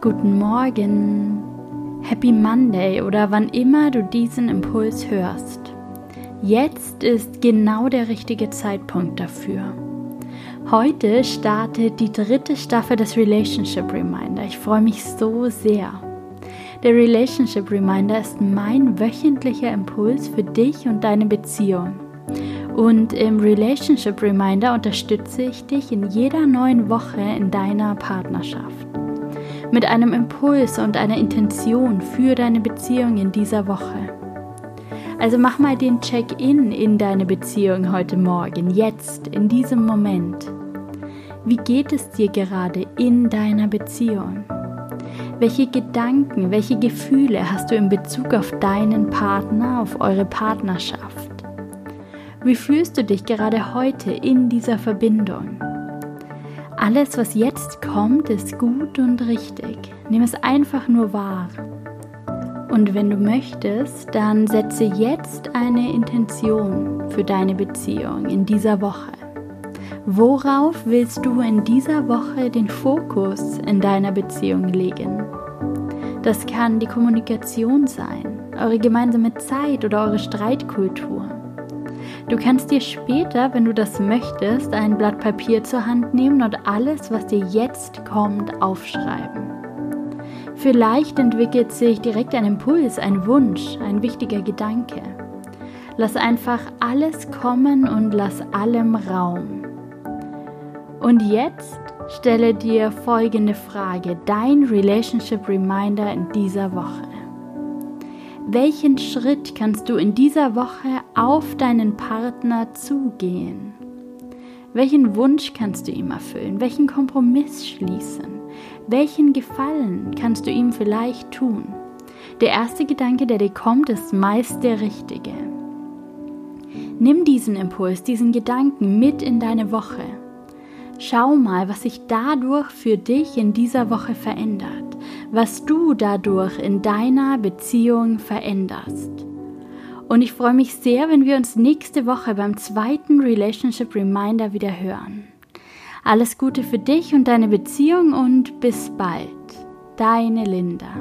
guten Morgen, Happy Monday oder wann immer du diesen Impuls hörst. Jetzt ist genau der richtige Zeitpunkt dafür. Heute startet die dritte Staffel des Relationship Reminder. Ich freue mich so sehr. Der Relationship Reminder ist mein wöchentlicher Impuls für dich und deine Beziehung. Und im Relationship Reminder unterstütze ich dich in jeder neuen Woche in deiner Partnerschaft. Mit einem Impuls und einer Intention für deine Beziehung in dieser Woche. Also mach mal den Check-in in deine Beziehung heute Morgen, jetzt, in diesem Moment. Wie geht es dir gerade in deiner Beziehung? Welche Gedanken, welche Gefühle hast du in Bezug auf deinen Partner, auf eure Partnerschaft? Wie fühlst du dich gerade heute in dieser Verbindung? Alles, was jetzt kommt, ist gut und richtig. Nimm es einfach nur wahr. Und wenn du möchtest, dann setze jetzt eine Intention für deine Beziehung in dieser Woche. Worauf willst du in dieser Woche den Fokus in deiner Beziehung legen? Das kann die Kommunikation sein, eure gemeinsame Zeit oder eure Streitkultur. Du kannst dir später, wenn du das möchtest, ein Blatt Papier zur Hand nehmen und alles, was dir jetzt kommt, aufschreiben. Vielleicht entwickelt sich direkt ein Impuls, ein Wunsch, ein wichtiger Gedanke. Lass einfach alles kommen und lass allem Raum. Und jetzt stelle dir folgende Frage, dein Relationship Reminder in dieser Woche. Welchen Schritt kannst du in dieser Woche auf deinen Partner zugehen? Welchen Wunsch kannst du ihm erfüllen? Welchen Kompromiss schließen? Welchen Gefallen kannst du ihm vielleicht tun? Der erste Gedanke, der dir kommt, ist meist der richtige. Nimm diesen Impuls, diesen Gedanken mit in deine Woche. Schau mal, was sich dadurch für dich in dieser Woche verändert was du dadurch in deiner Beziehung veränderst. Und ich freue mich sehr, wenn wir uns nächste Woche beim zweiten Relationship Reminder wieder hören. Alles Gute für dich und deine Beziehung und bis bald. Deine Linda.